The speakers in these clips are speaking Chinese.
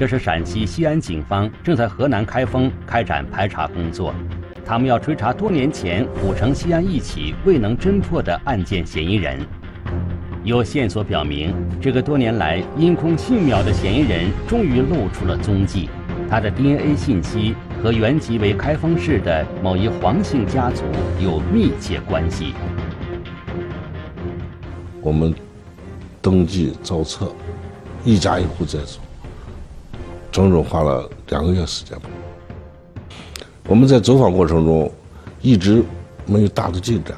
这是陕西西安警方正在河南开封开展排查工作，他们要追查多年前古城西安一起未能侦破的案件嫌疑人。有线索表明，这个多年来因空信渺的嫌疑人终于露出了踪迹，他的 DNA 信息和原籍为开封市的某一黄姓家族有密切关系。我们登记造册，一家一户在做。整整花了两个月时间吧。我们在走访过程中，一直没有大的进展。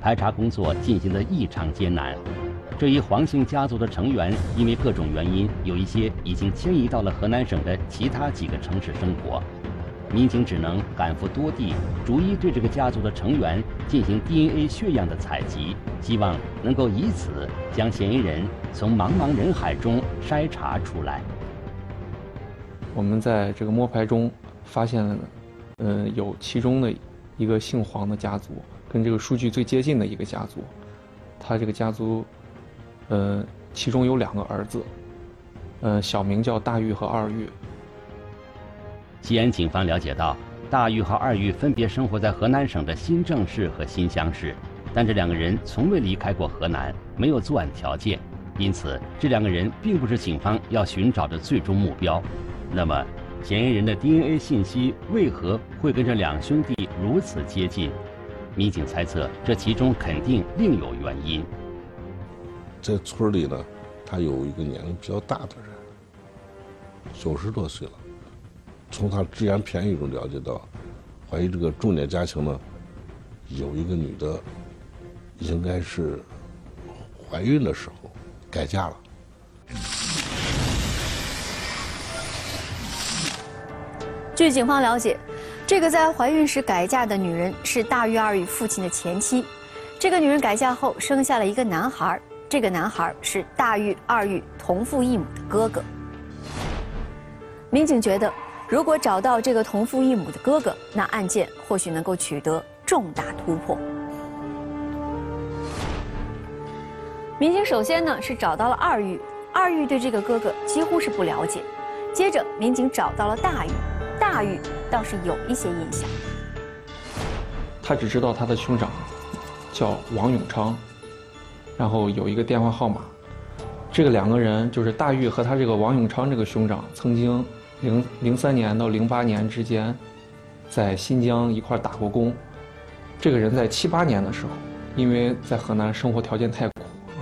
排查工作进行的异常艰难。这一黄姓家族的成员因为各种原因，有一些已经迁移到了河南省的其他几个城市生活。民警只能赶赴多地，逐一对这个家族的成员进行 DNA 血样的采集，希望能够以此将嫌疑人从茫茫人海中筛查出来。我们在这个摸排中发现了，呃，有其中的一个姓黄的家族，跟这个数据最接近的一个家族，他这个家族，呃，其中有两个儿子，呃，小名叫大玉和二玉。西安警方了解到，大玉和二玉分别生活在河南省的新郑市和新乡市，但这两个人从未离开过河南，没有作案条件，因此这两个人并不是警方要寻找的最终目标。那么，嫌疑人的 DNA 信息为何会跟这两兄弟如此接近？民警猜测，这其中肯定另有原因。在村里呢，他有一个年龄比较大的人，九十多岁了。从他只言片语中了解到，怀疑这个重点家庭呢，有一个女的，应该是怀孕的时候改嫁了。据警方了解，这个在怀孕时改嫁的女人是大玉二玉父亲的前妻。这个女人改嫁后生下了一个男孩，这个男孩是大玉二玉同父异母的哥哥。民警觉得，如果找到这个同父异母的哥哥，那案件或许能够取得重大突破。民警首先呢是找到了二玉，二玉对这个哥哥几乎是不了解。接着，民警找到了大玉。大玉倒是有一些印象，他只知道他的兄长叫王永昌，然后有一个电话号码。这个两个人就是大玉和他这个王永昌这个兄长，曾经零零三年到零八年之间，在新疆一块打过工。这个人在七八年的时候，因为在河南生活条件太苦，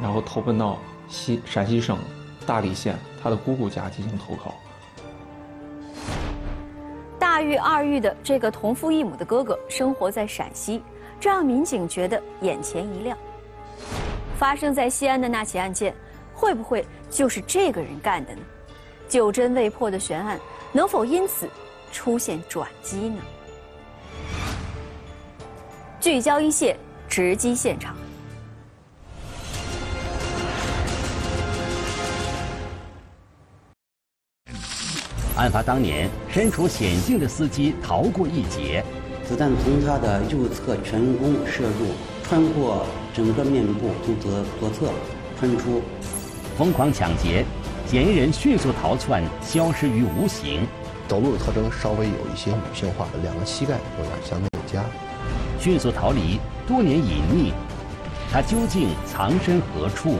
然后投奔到西陕西省大理县他的姑姑家进行投靠。大玉二玉的这个同父异母的哥哥生活在陕西，这让民警觉得眼前一亮。发生在西安的那起案件，会不会就是这个人干的呢？久侦未破的悬案，能否因此出现转机呢？聚焦一线，直击现场。案发当年，身处险境的司机逃过一劫。子弹从他的右侧颧弓射入，穿过整个面部，从左左侧穿出。疯狂抢劫，嫌疑人迅速逃窜，消失于无形。走路的特征稍微有一些女性化的，两个膝盖有点向内夹。迅速逃离，多年隐匿，他究竟藏身何处？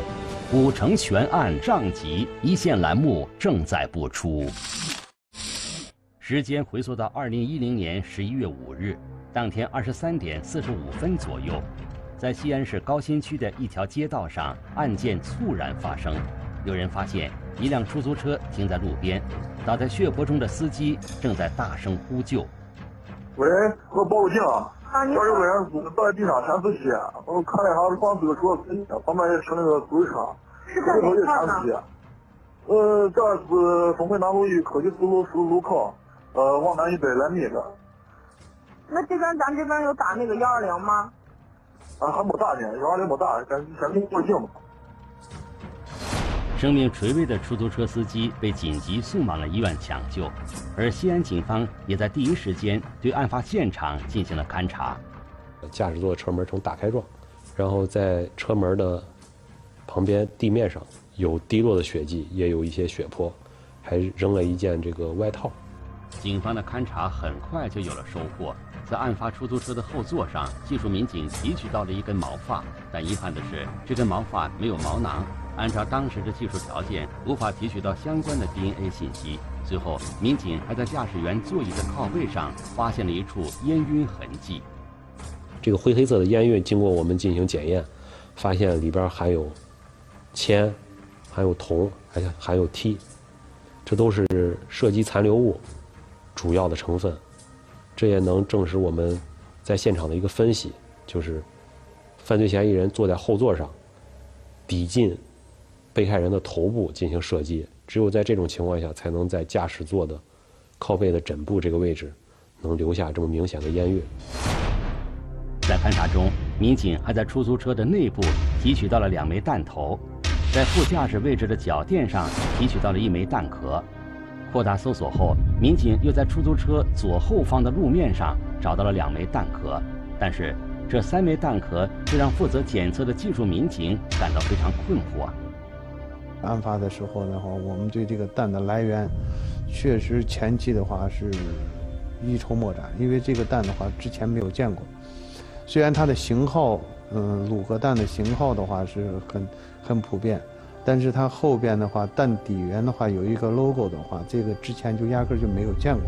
古城悬案上集一线栏目正在播出。时间回溯到二零一零年十一月五日，当天二十三点四十五分左右，在西安市高新区的一条街道上，案件猝然发生。有人发现一辆出租车停在路边，倒在血泊中的司机正在大声呼救。喂，我报个警，这有个人倒在地上全是血，我看了一下，光这个主要司机旁边也停那个出租车，最后也全是血。呃，这是东回南路与科技四路十字路口。呃，往南一百来米的。那这边咱这边有打那个幺二零吗？啊，还没打呢，幺二零没打，咱咱给你报警吧。生命垂危的出租车司机被紧急送往了医院抢救，而西安警方也在第一时间对案发现场进行了勘查。驾驶座车门呈打开状，然后在车门的旁边地面上有滴落的血迹，也有一些血泊。还扔了一件这个外套。警方的勘查很快就有了收获，在案发出租车的后座上，技术民警提取到了一根毛发，但遗憾的是，这根毛发没有毛囊。按照当时的技术条件，无法提取到相关的 DNA 信息。最后，民警还在驾驶员座椅的靠背上发现了一处烟晕痕迹。这个灰黑色的烟晕经过我们进行检验，发现里边含有铅、含有铜，还含有锑，这都是射击残留物主要的成分。这也能证实我们在现场的一个分析，就是犯罪嫌疑人坐在后座上，抵近被害人的头部进行射击。只有在这种情况下，才能在驾驶座的靠背的枕部这个位置，能留下这么明显的烟晕。在勘查中，民警还在出租车的内部提取到了两枚弹头，在副驾驶位置的脚垫上提取到了一枚弹壳。扩大搜索后，民警又在出租车左后方的路面上找到了两枚弹壳，但是这三枚弹壳却让负责检测的技术民警感到非常困惑。案发的时候的话，我们对这个弹的来源，确实前期的话是一筹莫展，因为这个弹的话之前没有见过。虽然它的型号，嗯，鲁格弹的型号的话是很很普遍，但是它后边的话弹底缘的话有一个 logo 的话，这个之前就压根就没有见过。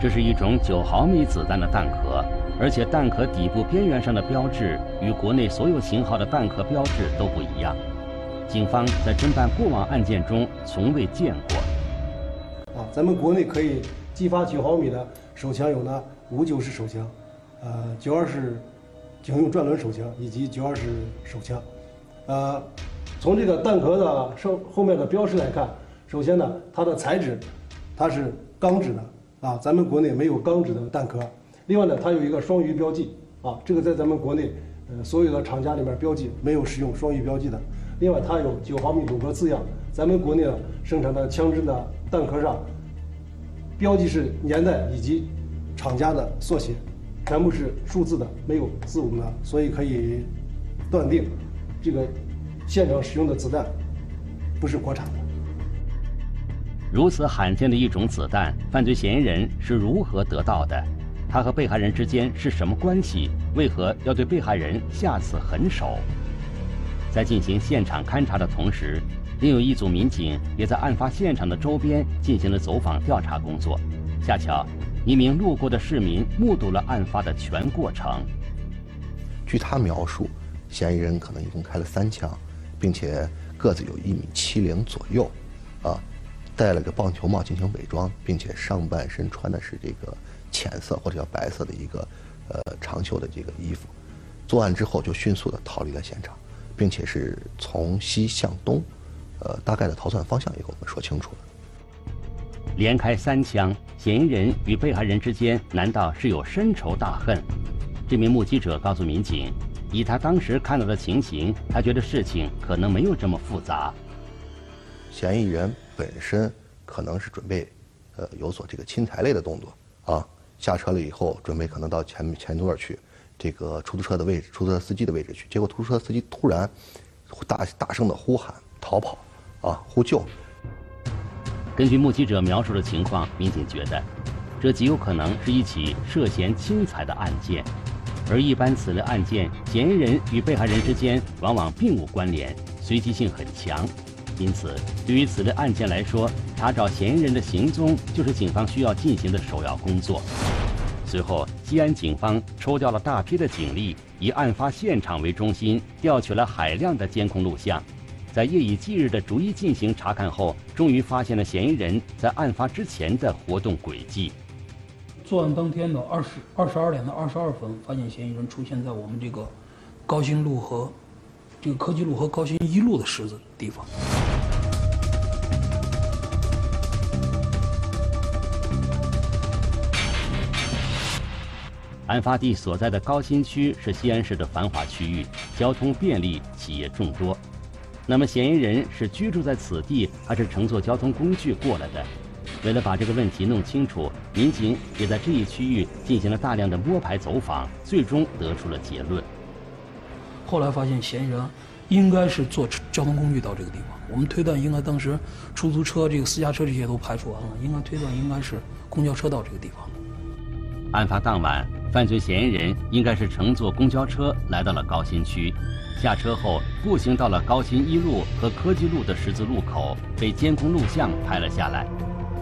这是一种九毫米子弹的弹壳，而且弹壳底部边缘上的标志与国内所有型号的弹壳标志都不一样。警方在侦办过往案件中从未见过。啊，咱们国内可以击发九毫米的手枪有呢，五九式手枪。呃，九二式警用转轮手枪以及九二式手枪，呃，从这个弹壳的上后面的标识来看，首先呢，它的材质它是钢制的啊，咱们国内没有钢制的弹壳。另外呢，它有一个双鱼标记啊，这个在咱们国内呃所有的厂家里面标记没有使用双鱼标记的。另外，它有九毫米鲁格字样，咱们国内生产的枪支的弹壳上标记是年代以及厂家的缩写。全部是数字的，没有字母的，所以可以断定，这个现场使用的子弹不是国产的。如此罕见的一种子弹，犯罪嫌疑人是如何得到的？他和被害人之间是什么关系？为何要对被害人下此狠手？在进行现场勘查的同时，另有一组民警也在案发现场的周边进行了走访调查工作。恰巧。一名路过的市民目睹了案发的全过程。据他描述，嫌疑人可能一共开了三枪，并且个子有一米七零左右，啊，戴了个棒球帽进行伪装，并且上半身穿的是这个浅色或者叫白色的一个呃长袖的这个衣服。作案之后就迅速的逃离了现场，并且是从西向东，呃，大概的逃窜方向也给我们说清楚了。连开三枪，嫌疑人与被害人之间难道是有深仇大恨？这名目击者告诉民警，以他当时看到的情形，他觉得事情可能没有这么复杂。嫌疑人本身可能是准备，呃，有所这个侵财类的动作啊，下车了以后，准备可能到前前座去，这个出租车的位置，出租车司机的位置去，结果出租车司机突然大大声的呼喊逃跑，啊，呼救。根据目击者描述的情况，民警觉得，这极有可能是一起涉嫌侵财的案件。而一般此类案件，嫌疑人与被害人之间往往并无关联，随机性很强。因此，对于此类案件来说，查找嫌疑人的行踪就是警方需要进行的首要工作。随后，西安警方抽调了大批的警力，以案发现场为中心，调取了海量的监控录像。在夜以继日的逐一进行查看后，终于发现了嫌疑人在案发之前的活动轨迹。作案当天的二十二十二点的二十二分，发现嫌疑人出现在我们这个高新路和这个科技路和高新一路的十字地方。案发地所在的高新区是西安市的繁华区域，交通便利，企业众多。那么，嫌疑人是居住在此地，还是乘坐交通工具过来的？为了把这个问题弄清楚，民警也在这一区域进行了大量的摸排走访，最终得出了结论。后来发现，嫌疑人应该是坐交通工具到这个地方。我们推断，应该当时出租车、这个私家车这些都排除完了，应该推断应该是公交车到这个地方。案发当晚，犯罪嫌疑人应该是乘坐公交车来到了高新区，下车后步行到了高新一路和科技路的十字路口，被监控录像拍了下来。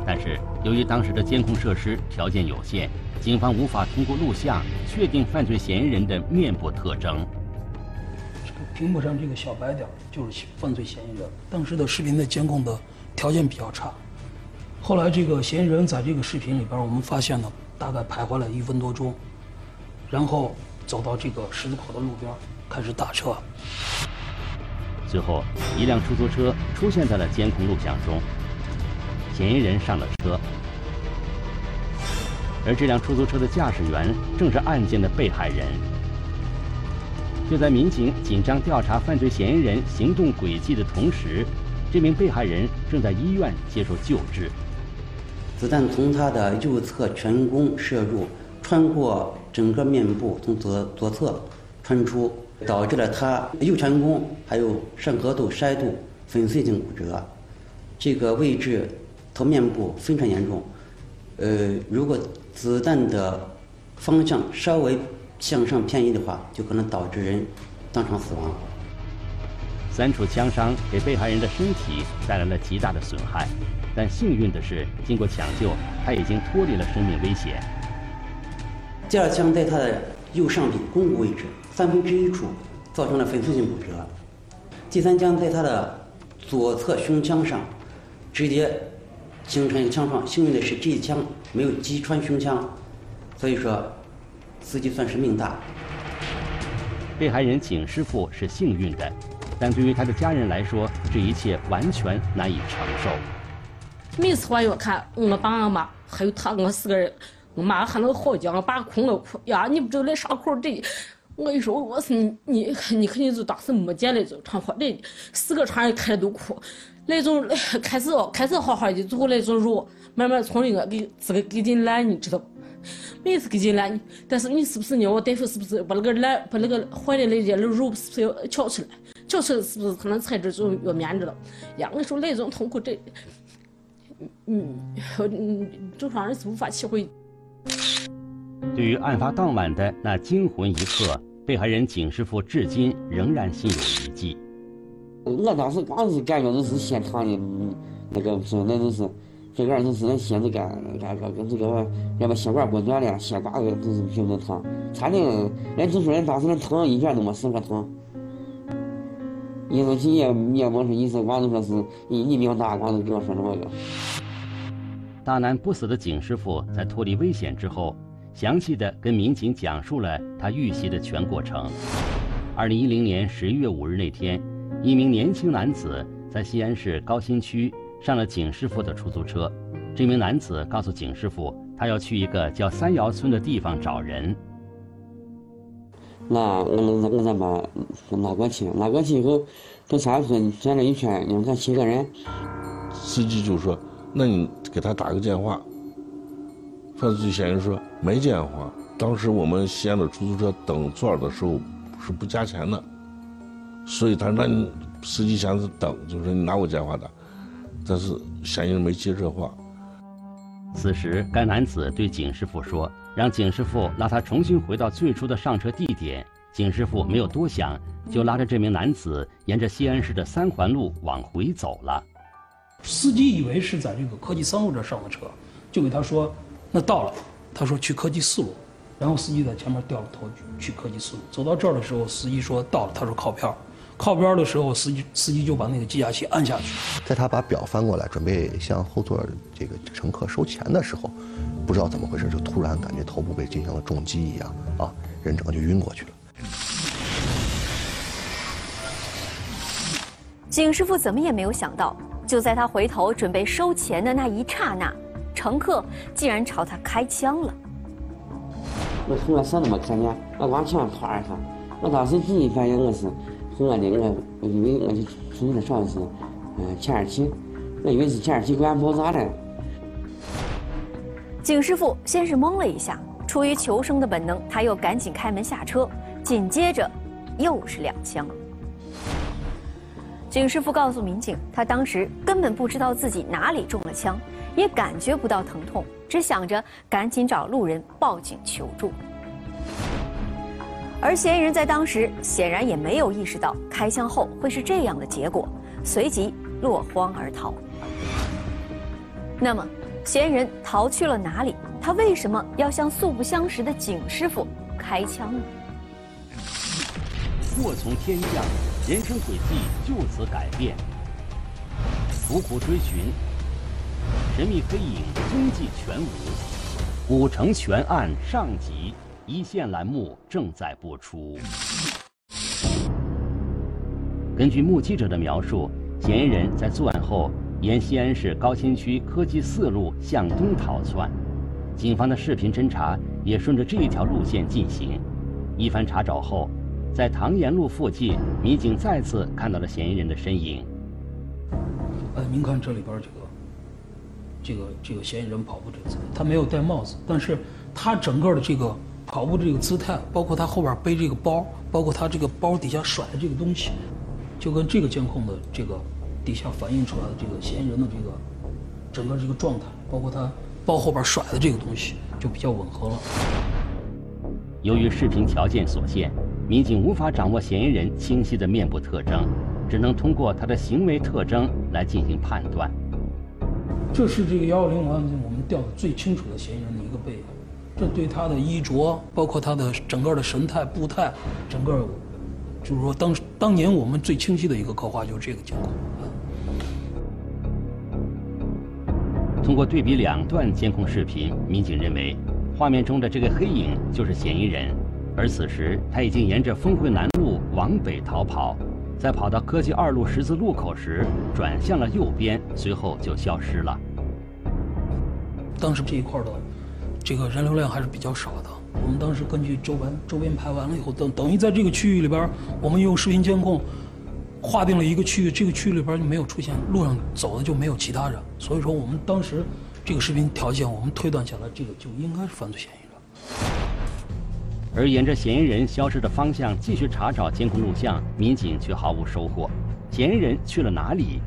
但是由于当时的监控设施条件有限，警方无法通过录像确定犯罪嫌疑人的面部特征。这个屏幕上这个小白点就是犯罪嫌疑人。当时的视频的监控的条件比较差，后来这个嫌疑人在这个视频里边，我们发现呢，大概徘徊了一分多钟，然后走到这个十字口的路边开始打车。最后，一辆出租车出现在了监控录像中。嫌疑人上了车，而这辆出租车的驾驶员正是案件的被害人。就在民警紧张调查犯罪嫌疑人行动轨迹的同时，这名被害人正在医院接受救治。子弹从他的右侧颧弓射入，穿过整个面部，从左左侧穿出，导致了他右颧弓还有上颌窦筛度粉碎性骨折。这个位置。头面部非常严重，呃，如果子弹的方向稍微向上偏移的话，就可能导致人当场死亡。三处枪伤给被害人的身体带来了极大的损害，但幸运的是，经过抢救，他已经脱离了生命危险。第二枪在他的右上臂肱骨位置三分之一处造成了粉碎性骨折，第三枪在他的左侧胸腔上直接。形成一个枪创，幸运的是这一枪没有击穿胸腔，所以说司机算是命大。被害人景师傅是幸运的，但对于他的家人来说，这一切完全难以承受。每次我要看我爸我妈还有他我四个人，我妈还能好讲，爸哭了哭呀！你不知道那伤口这，我一说我是你，你你肯定就当时没见了就常说这四个船开着都哭。那种 开始开始好好的，最后那种肉慢慢从那个给这个给进来，你知道不？每次给进来，但是你是不是呢？我大夫是不是把那个烂把那个坏的那些肉是不是要撬出来？撬出来是不是可能材质就要棉着了？呀，我说那种痛苦，这，嗯嗯，正常人是无法体会。对于案发当晚的那惊魂一刻，被害人景师傅至今仍然心有余悸。我当时刚是感觉就是现场的，那个不是那就是，这个就是那心都干干个跟这个要把血管割断了，血管子都是平时疼，差点连就说人当时那疼一点都没死过疼。医生去也也没说，医生光就说是你你命大，光就给我说这么个。大难不死的景师傅在脱离危险之后，详细的跟民警讲述了他遇袭的全过程。二零一零年十一月五日那天。一名年轻男子在西安市高新区上了景师傅的出租车。这名男子告诉景师傅，他要去一个叫三窑村的地方找人。那我我我咱把拉过去，拉过去以后，到三窑村转了一圈，你看七个人。司机就说：“那你给他打个电话。”犯罪嫌疑人说：“没电话。当时我们西安的出租车等座的时候是不加钱的。”所以他让司机想是等，就说你拿我电话打，但是嫌疑人没接这话。此时，该男子对景师傅说：“让景师傅拉他重新回到最初的上车地点。”景师傅没有多想，就拉着这名男子沿着西安市的三环路往回走了。司机以为是在这个科技三路这上的车，就给他说：“那到了。”他说：“去科技四路。”然后司机在前面掉了头去科技四路。走到这儿的时候，司机说：“到了。”他说：“靠边。”靠边的时候，司机司机就把那个计价器按下去。在他把表翻过来，准备向后座这个乘客收钱的时候，不知道怎么回事，就突然感觉头部被进行了重击一样，啊，人整个就晕过去了。景师傅怎么也没有想到，就在他回头准备收钱的那一刹那，乘客竟然朝他开枪了。我从来啥都没看见，我往前跑一下，我当时第一反应我是。我的我我以为我就从那上是，嗯，前二七，我以为是前二七管爆炸了。景师傅先是懵了一下，出于求生的本能，他又赶紧开门下车，紧接着又是两枪。景师傅告诉民警，他当时根本不知道自己哪里中了枪，也感觉不到疼痛，只想着赶紧找路人报警求助。而嫌疑人在当时显然也没有意识到开枪后会是这样的结果，随即落荒而逃。那么，嫌疑人逃去了哪里？他为什么要向素不相识的景师傅开枪呢？祸从天降，人生轨迹就此改变。苦苦追寻，神秘黑影踪迹全无。古城悬案上集，一线栏目正在播出。根据目击者的描述，嫌疑人在作案后沿西安市高新区科技四路向东逃窜。警方的视频侦查也顺着这一条路线进行。一番查找后，在唐延路附近，民警再次看到了嫌疑人的身影。哎，您看这里边这个，这个这个嫌疑人跑步这个姿态，他没有戴帽子，但是他整个的这个跑步这个姿态，包括他后边背这个包，包括他这个包底下甩的这个东西，就跟这个监控的这个底下反映出来的这个嫌疑人的这个整个这个状态，包括他包后边甩的这个东西，就比较吻合了。由于视频条件所限，民警无法掌握嫌疑人清晰的面部特征，只能通过他的行为特征来进行判断。这是这个幺幺零案件我们调的最清楚的嫌疑人的一个背影，这对他的衣着，包括他的整个的神态、步态，整个就是说当当年我们最清晰的一个刻画就是这个监控。通过对比两段监控视频，民警认为，画面中的这个黑影就是嫌疑人，而此时他已经沿着丰汇南路往北逃跑，在跑到科技二路十字路口时转向了右边，随后就消失了。当时这一块的这个人流量还是比较少的。我们当时根据周边周边排完了以后，等等于在这个区域里边，我们用视频监控划定了一个区域，这个区域里边就没有出现路上走的就没有其他人，所以说我们当时这个视频条件，我们推断下来，这个就应该是犯罪嫌疑人。而沿着嫌疑人消失的方向继续查找监控录像，民警却毫无收获。嫌疑人去了哪里？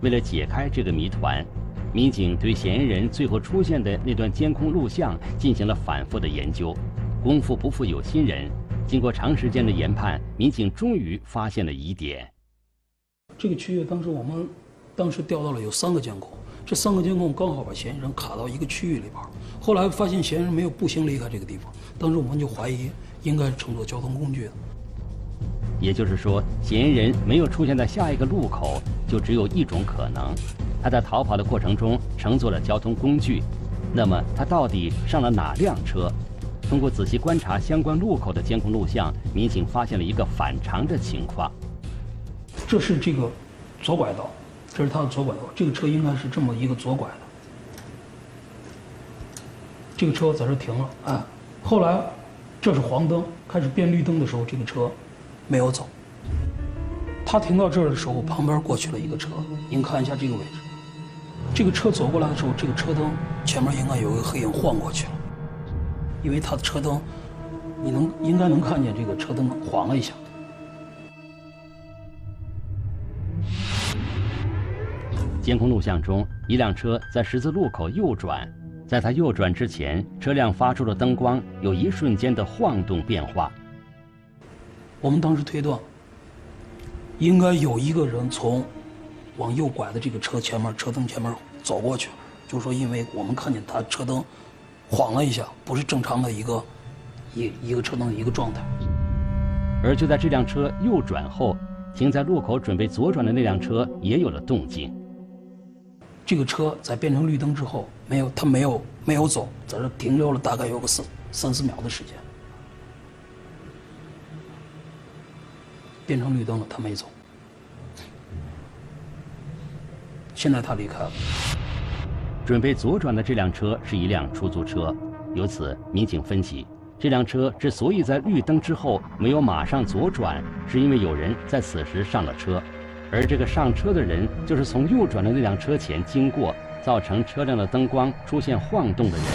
为了解开这个谜团，民警对嫌疑人最后出现的那段监控录像进行了反复的研究。功夫不负有心人，经过长时间的研判，民警终于发现了疑点。这个区域当时我们当时调到了有三个监控，这三个监控刚好把嫌疑人卡到一个区域里边。后来发现嫌疑人没有步行离开这个地方，当时我们就怀疑应该是乘坐交通工具的。也就是说，嫌疑人没有出现在下一个路口，就只有一种可能：他在逃跑的过程中乘坐了交通工具。那么他到底上了哪辆车？通过仔细观察相关路口的监控录像，民警发现了一个反常的情况。这是这个左拐道，这是他的左拐道，这个车应该是这么一个左拐的。这个车在这停了，哎，后来这是黄灯，开始变绿灯的时候，这个车没有走。他停到这儿的时候，旁边过去了一个车，您看一下这个位置，这个车走过来的时候，这个车灯前面应该有个黑影晃过去了。因为他的车灯，你能应该能看见这个车灯晃了一下。监控录像中，一辆车在十字路口右转，在它右转之前，车辆发出的灯光有一瞬间的晃动变化。我们当时推断，应该有一个人从往右拐的这个车前面车灯前面走过去，就是说，因为我们看见他车灯。晃了一下，不是正常的一个一一个车灯的一个状态。而就在这辆车右转后，停在路口准备左转的那辆车也有了动静。这个车在变成绿灯之后，没有，它没有没有走，在这停留了大概有个三三四秒的时间。变成绿灯了，他没走。现在他离开了。准备左转的这辆车是一辆出租车，由此民警分析，这辆车之所以在绿灯之后没有马上左转，是因为有人在此时上了车，而这个上车的人就是从右转的那辆车前经过，造成车辆的灯光出现晃动的人，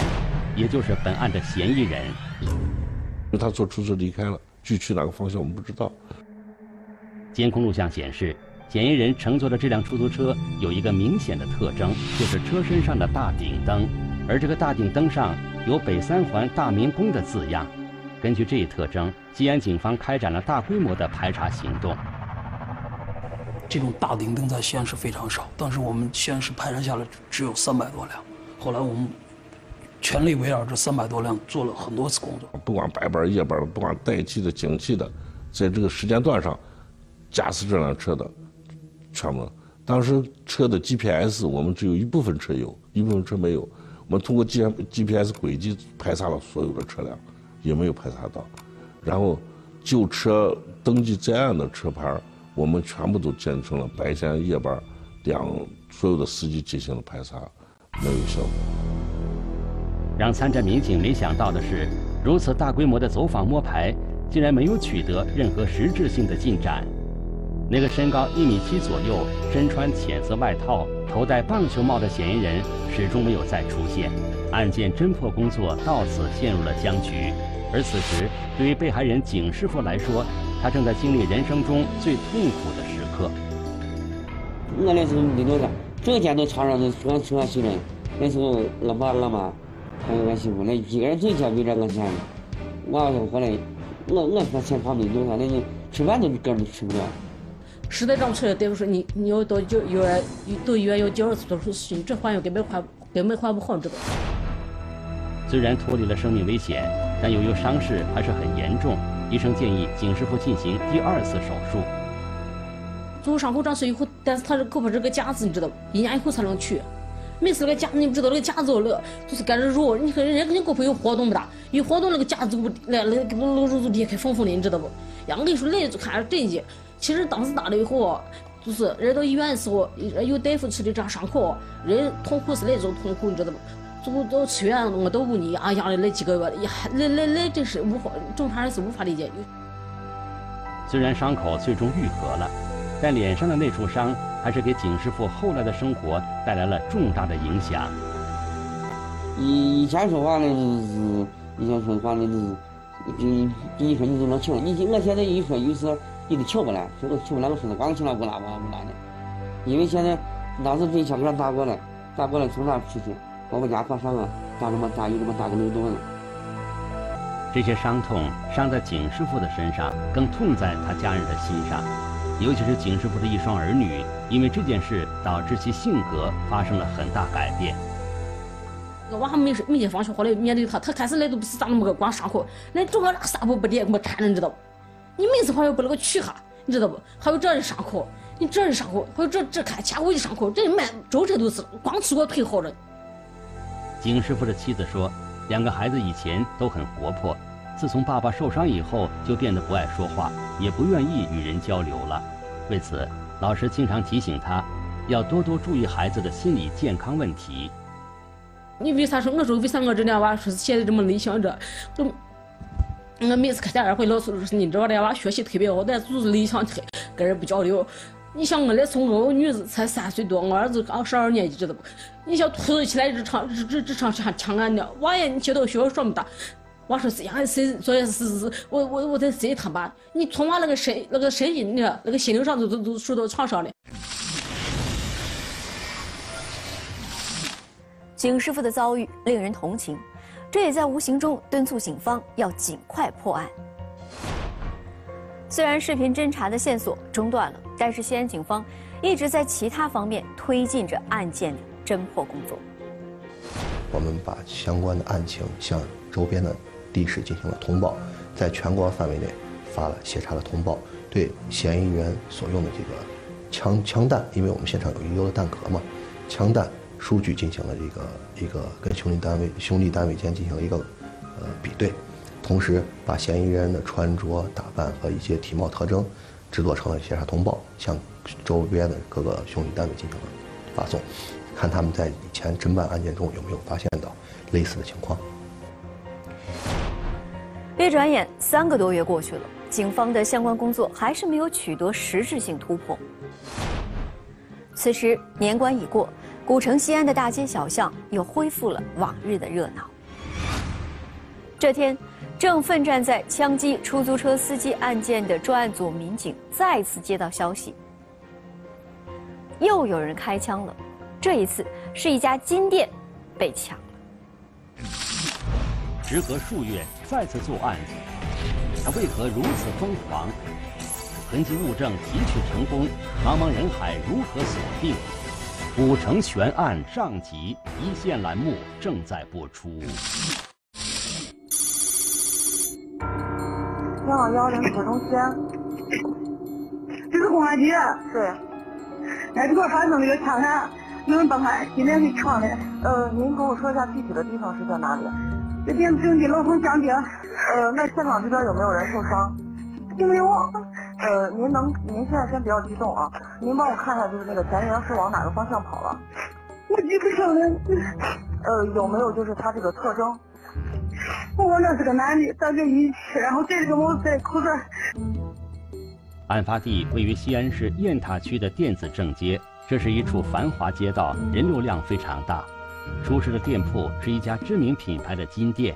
也就是本案的嫌疑人。他坐出租车离开了，具体哪个方向我们不知道。监控录像显示，嫌疑人乘坐的这辆出租车有一个明显的特征，就是车身上的大顶灯，而这个大顶灯上有北三环大明宫的字样。根据这一特征，西安警方开展了大规模的排查行动。这种大顶灯在西安市非常少，当时我们西安市排查下来只有三百多辆。后来我们全力围绕这三百多辆做了很多次工作，不管白班夜班，不管待机的、景气的，在这个时间段上驾驶这辆车的。全部，当时车的 GPS 我们只有一部分车有，一部分车没有。我们通过 G GPS 轨迹排查了所有的车辆，也没有排查到。然后，旧车登记在案的车牌，我们全部都建成了白天夜班两所有的司机进行了排查，没有效果。让参战民警没想到的是，如此大规模的走访摸排，竟然没有取得任何实质性的进展。那个身高一米七左右、身穿浅色外套、头戴棒球帽的嫌疑人始终没有再出现，案件侦破工作到此陷入了僵局。而此时，对于被害人景师傅来说，他正在经历人生中最痛苦的时刻。我那时候没多大，整天都吵着都说吃饭睡人。那时候我爸我妈还有我媳妇，那几个人整天围着我钱。我要是回来，我我说钱花没多少，那就吃饭都根本吃不了。实在找不出来，大夫说你你要到就医院，到医院要第二次做手术，这换药根本换根本换不好，知道虽然脱离了生命危险，但由于伤势还是很严重，医生建议景师傅进行第二次手术。做伤口长出以后，但是他这胳膊这个架子，你知道不？一年以后才能取。每次那个夹子，你不知道那个架子了，就是跟着肉，你看人家肯定胳膊有活动不大，一活动那个架子不那那那个肉就裂开缝缝的，你知道不？呀，我跟你说来就看着真急。其实当时打了以后，就是人到医院的时候，有大夫处理这伤口，人痛苦是那种痛苦，你知道吗？走到出院，我都捂你呀呀的那几个月，呀，那那那真是无法，正常人是无法理解。虽然伤口最终愈合了，但脸上的那处伤还是给景师傅后来的生活带来了重大的影响。以以前说话呢，就是以前说话呢，就是比比你说你就能听，你我现在一说有时。你都瞧不来，说都瞧不来，我说的光听了不拉不拉不拉的。因为现在当时被枪给打过来，打过来从那出去？我们家靠上了，打这么大有这么大个漏洞。这些伤痛伤在景师傅的身上，更痛在他家人的心上，尤其是景师傅的一双儿女，因为这件事导致其性格发生了很大改变。我娃还没每天放学回来面对他，他开始来都不是咋那么个光伤口，那整个那纱布不叠，我缠着，你知道不？你每次好像把那个取下，你知道不？还有这的伤口，你这的伤口，还有这这看前后的伤口，这满周身都是，光吃过腿好了。景师傅的妻子说，两个孩子以前都很活泼，自从爸爸受伤以后，就变得不爱说话，也不愿意与人交流了。为此，老师经常提醒他，要多多注意孩子的心理健康问题。你为啥说？我说为啥我这俩娃说是现在这么内向着？就。我每次开家长会，老师都说你知道的，娃学习特别好，但就是内向特，跟人不交流。你像我那时候，我女儿才三岁多，我儿子刚上二年级，知道不？你想突如其来日常日日日常像抢俺的，娃也你接到学校这么大，娃说是呀，谁昨天是是是，我我我在谁他妈？你从娃那个身那个身体，那那个心灵上都都都受到创伤了。景师傅的遭遇令人同情。这也在无形中敦促警方要尽快破案。虽然视频侦查的线索中断了，但是西安警方一直在其他方面推进着案件的侦破工作。我们把相关的案情向周边的地市进行了通报，在全国范围内发了协查的通报，对嫌疑人所用的这个枪枪弹，因为我们现场有遗留的弹壳嘛，枪弹。数据进行了一个一个跟兄弟单位兄弟单位间进行了一个呃比对，同时把嫌疑人的穿着打扮和一些体貌特征制作成了协查通报，向周边的各个兄弟单位进行了发送，看他们在以前侦办案件中有没有发现到类似的情况。一转眼三个多月过去了，警方的相关工作还是没有取得实质性突破。此时年关已过。古城西安的大街小巷又恢复了往日的热闹。这天，正奋战在枪击出租车司机案件的专案组民警再次接到消息：又有人开枪了，这一次是一家金店被抢了。时隔数月，再次作案，他为何如此疯狂？痕迹物证提取成功，茫茫人海如何锁定？古城悬案上集一线栏目正在播出。你好，幺零指挥中心，这是公安局。对。哎，这块发生那个枪案，有人把他今天给抢的。呃，您跟我说一下具体的地方是在哪里？这店正的老凤江街。呃，那现场这边有没有人受伤？没有。呃，您能，您现在先不要激动啊，您帮我看一下，就是那个嫌疑人是往哪个方向跑了？我记不清了。呃，有没有就是他这个特征？我那是个男的，戴个一七，然后戴个帽子，戴口罩。案发地位于西安市雁塔区的电子正街，这是一处繁华街道，人流量非常大。出事的店铺是一家知名品牌的金店。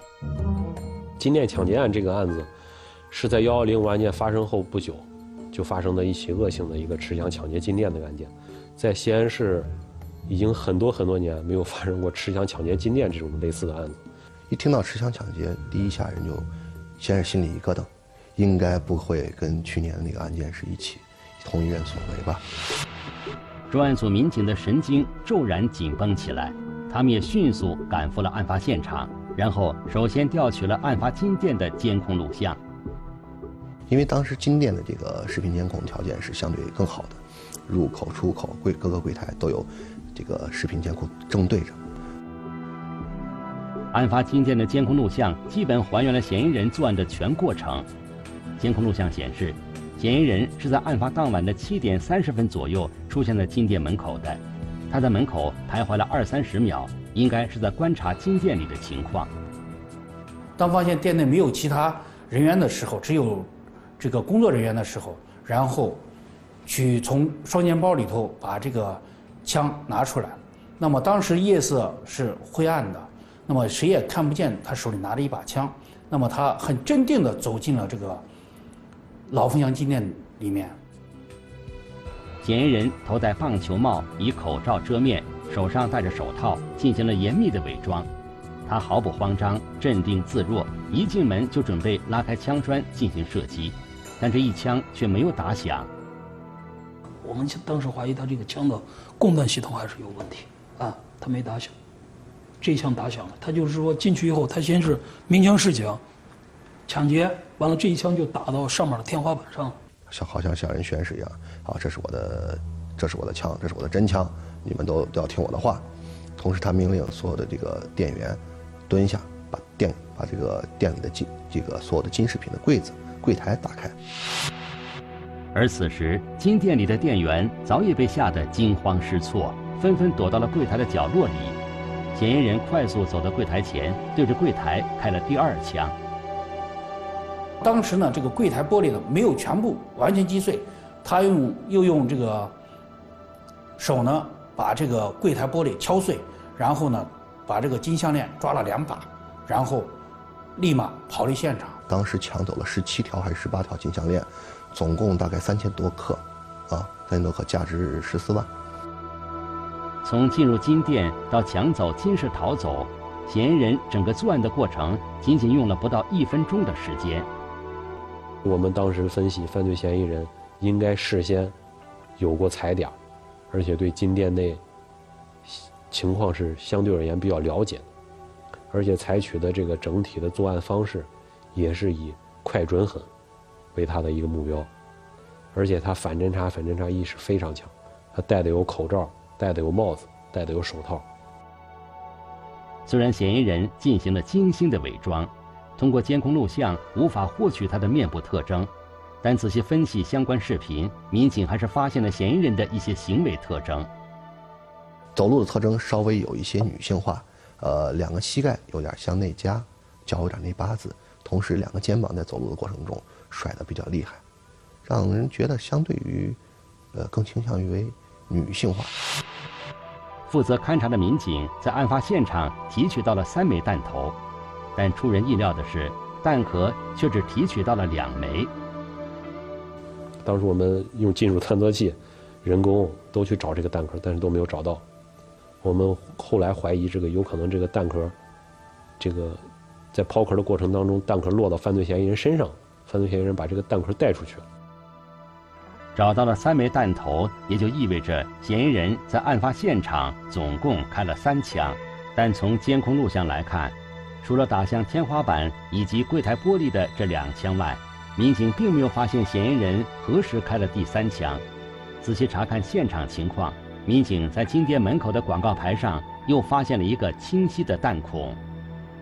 金店抢劫案这个案子，是在幺幺零案件发生后不久。就发生了一起恶性的一个持枪抢劫金店的案件，在西安市已经很多很多年没有发生过持枪抢劫金店这种类似的案子。一听到持枪抢劫，第一下人就先是心里一咯噔，应该不会跟去年的那个案件是一起同一人所为吧？专案组民警的神经骤然紧绷起来，他们也迅速赶赴了案发现场，然后首先调取了案发金店的监控录像。因为当时金店的这个视频监控条件是相对更好的，入口、出口柜各个柜台都有这个视频监控正对着。案发金店的监控录像基本还原了嫌疑人作案的全过程。监控录像显示，嫌疑人是在案发当晚的七点三十分左右出现在金店门口的。他在门口徘徊了二三十秒，应该是在观察金店里的情况。当发现店内没有其他人员的时候，只有。这个工作人员的时候，然后去从双肩包里头把这个枪拿出来。那么当时夜色是灰暗的，那么谁也看不见他手里拿着一把枪。那么他很镇定地走进了这个老凤祥金店里面。嫌疑人头戴棒球帽，以口罩遮面，手上戴着手套，进行了严密的伪装。他毫不慌张，镇定自若，一进门就准备拉开枪栓进行射击。但这一枪却没有打响。我们当时怀疑他这个枪的供弹系统还是有问题啊，他没打响。这一枪打响了，他就是说进去以后，他先是鸣枪示警，抢劫完了，这一枪就打到上面的天花板上了，像好像向人宣誓一样。啊，这是我的，这是我的枪，这是我的真枪，你们都都要听我的话。同时，他命令所有的这个店员蹲下，把店把这个店里的金这个所有的金饰品的柜子。柜台打开，而此时金店里的店员早已被吓得惊慌失措，纷纷躲到了柜台的角落里。嫌疑人快速走到柜台前，对着柜台开了第二枪。当时呢，这个柜台玻璃呢没有全部完全击碎，他用又用这个手呢把这个柜台玻璃敲碎，然后呢把这个金项链抓了两把，然后立马逃离现场。当时抢走了十七条还是十八条金项链，总共大概三千多克，啊，三千多克，价值十四万。从进入金店到抢走金饰逃走，嫌疑人整个作案的过程仅仅用了不到一分钟的时间。我们当时分析，犯罪嫌疑人应该事先有过踩点，而且对金店内情况是相对而言比较了解的，而且采取的这个整体的作案方式。也是以快准狠为他的一个目标，而且他反侦查、反侦查意识非常强。他戴的有口罩，戴的有帽子，戴的有手套。虽然嫌疑人进行了精心的伪装，通过监控录像无法获取他的面部特征，但仔细分析相关视频，民警还是发现了嫌疑人的一些行为特征。走路的特征稍微有一些女性化，呃，两个膝盖有点向内夹，脚有点内八字。同时，两个肩膀在走路的过程中甩得比较厉害，让人觉得相对于，呃，更倾向于为女性化。负责勘查的民警在案发现场提取到了三枚弹头，但出人意料的是，弹壳却只提取到了两枚。当时我们用金属探测器人工都去找这个弹壳，但是都没有找到。我们后来怀疑这个有可能这个弹壳，这个在抛壳的过程当中，弹壳落到犯罪嫌疑人身上，犯罪嫌疑人把这个弹壳带出去了。找到了三枚弹头，也就意味着嫌疑人在案发现场总共开了三枪。但从监控录像来看，除了打向天花板以及柜台玻璃的这两枪外，民警并没有发现嫌疑人何时开了第三枪。仔细查看现场情况，民警在金店门口的广告牌上又发现了一个清晰的弹孔，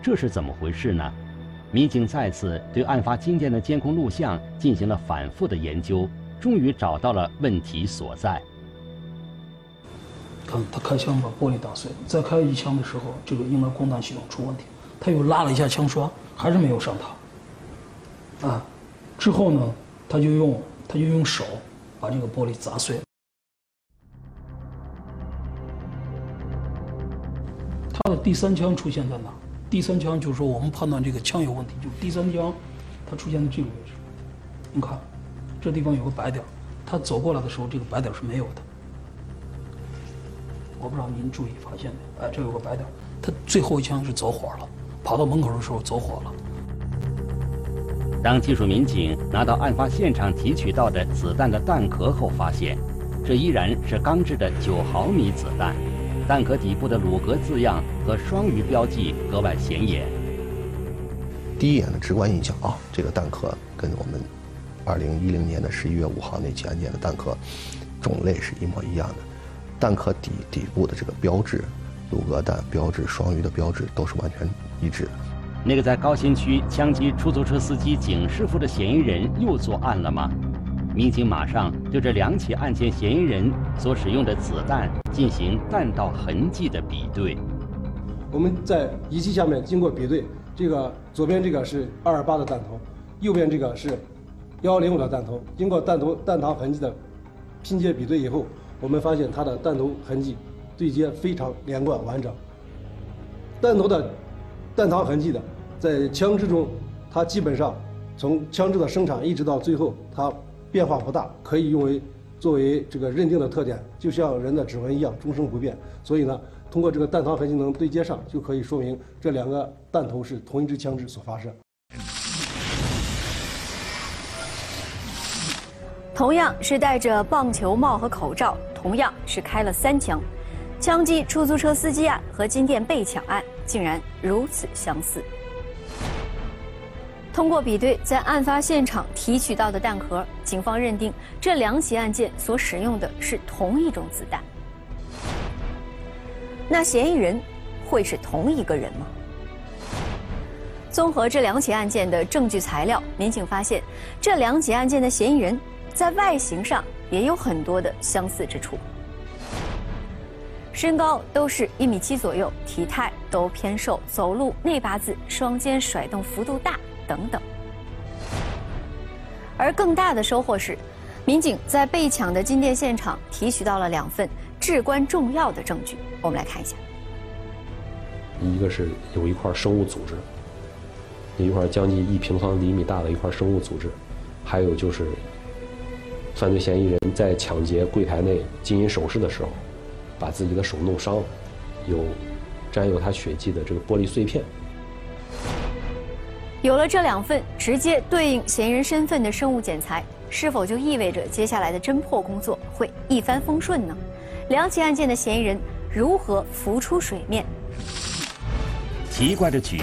这是怎么回事呢？民警再次对案发金店的监控录像进行了反复的研究，终于找到了问题所在。看他开枪把玻璃打碎，再开一枪的时候，这个应该供弹系统出问题，他又拉了一下枪栓，还是没有上膛。啊，之后呢，他就用他就用手把这个玻璃砸碎。他的第三枪出现在哪？第三枪就是说我们判断这个枪有问题，就第三枪，它出现在这个位置。你看，这地方有个白点，他走过来的时候，这个白点是没有的。我不知道您注意发现没？哎，这有个白点，他最后一枪是走火了，跑到门口的时候走火了。当技术民警拿到案发现场提取到的子弹的弹壳后，发现这依然是钢制的九毫米子弹，弹壳底部的鲁格字样和双鱼标记格外显眼。第一眼的直观印象啊，这个蛋壳跟我们二零一零年的十一月五号那起案件的蛋壳种类是一模一样的。蛋壳底底部的这个标志，鲁格蛋标志、双鱼的标志都是完全一致的。那个在高新区枪击出租车司机景师傅的嫌疑人又作案了吗？民警马上对这两起案件嫌疑人所使用的子弹进行弹道痕迹的比对。我们在仪器下面经过比对，这个左边这个是二二八的弹头，右边这个是幺幺零五的弹头，经过弹头弹膛痕迹的拼接比对以后。我们发现它的弹头痕迹对接非常连贯完整，弹头的弹膛痕迹的，在枪支中，它基本上从枪支的生产一直到最后，它变化不大，可以用为作为这个认定的特点，就像人的指纹一样终生不变。所以呢，通过这个弹膛痕迹能对接上，就可以说明这两个弹头是同一支枪支所发射。同样是戴着棒球帽和口罩，同样是开了三枪，枪击出租车司机案和金店被抢案竟然如此相似。通过比对在案发现场提取到的弹壳，警方认定这两起案件所使用的是同一种子弹。那嫌疑人会是同一个人吗？综合这两起案件的证据材料，民警发现这两起案件的嫌疑人。在外形上也有很多的相似之处，身高都是一米七左右，体态都偏瘦，走路内八字，双肩甩动幅度大等等。而更大的收获是，民警在被抢的金店现场提取到了两份至关重要的证据。我们来看一下，一个是有一块生物组织，一块将近一平方厘米大的一块生物组织，还有就是。犯罪嫌疑人在抢劫柜台内金银首饰的时候，把自己的手弄伤了，有沾有他血迹的这个玻璃碎片。有了这两份直接对应嫌疑人身份的生物检材，是否就意味着接下来的侦破工作会一帆风顺呢？两起案件的嫌疑人如何浮出水面？奇怪的举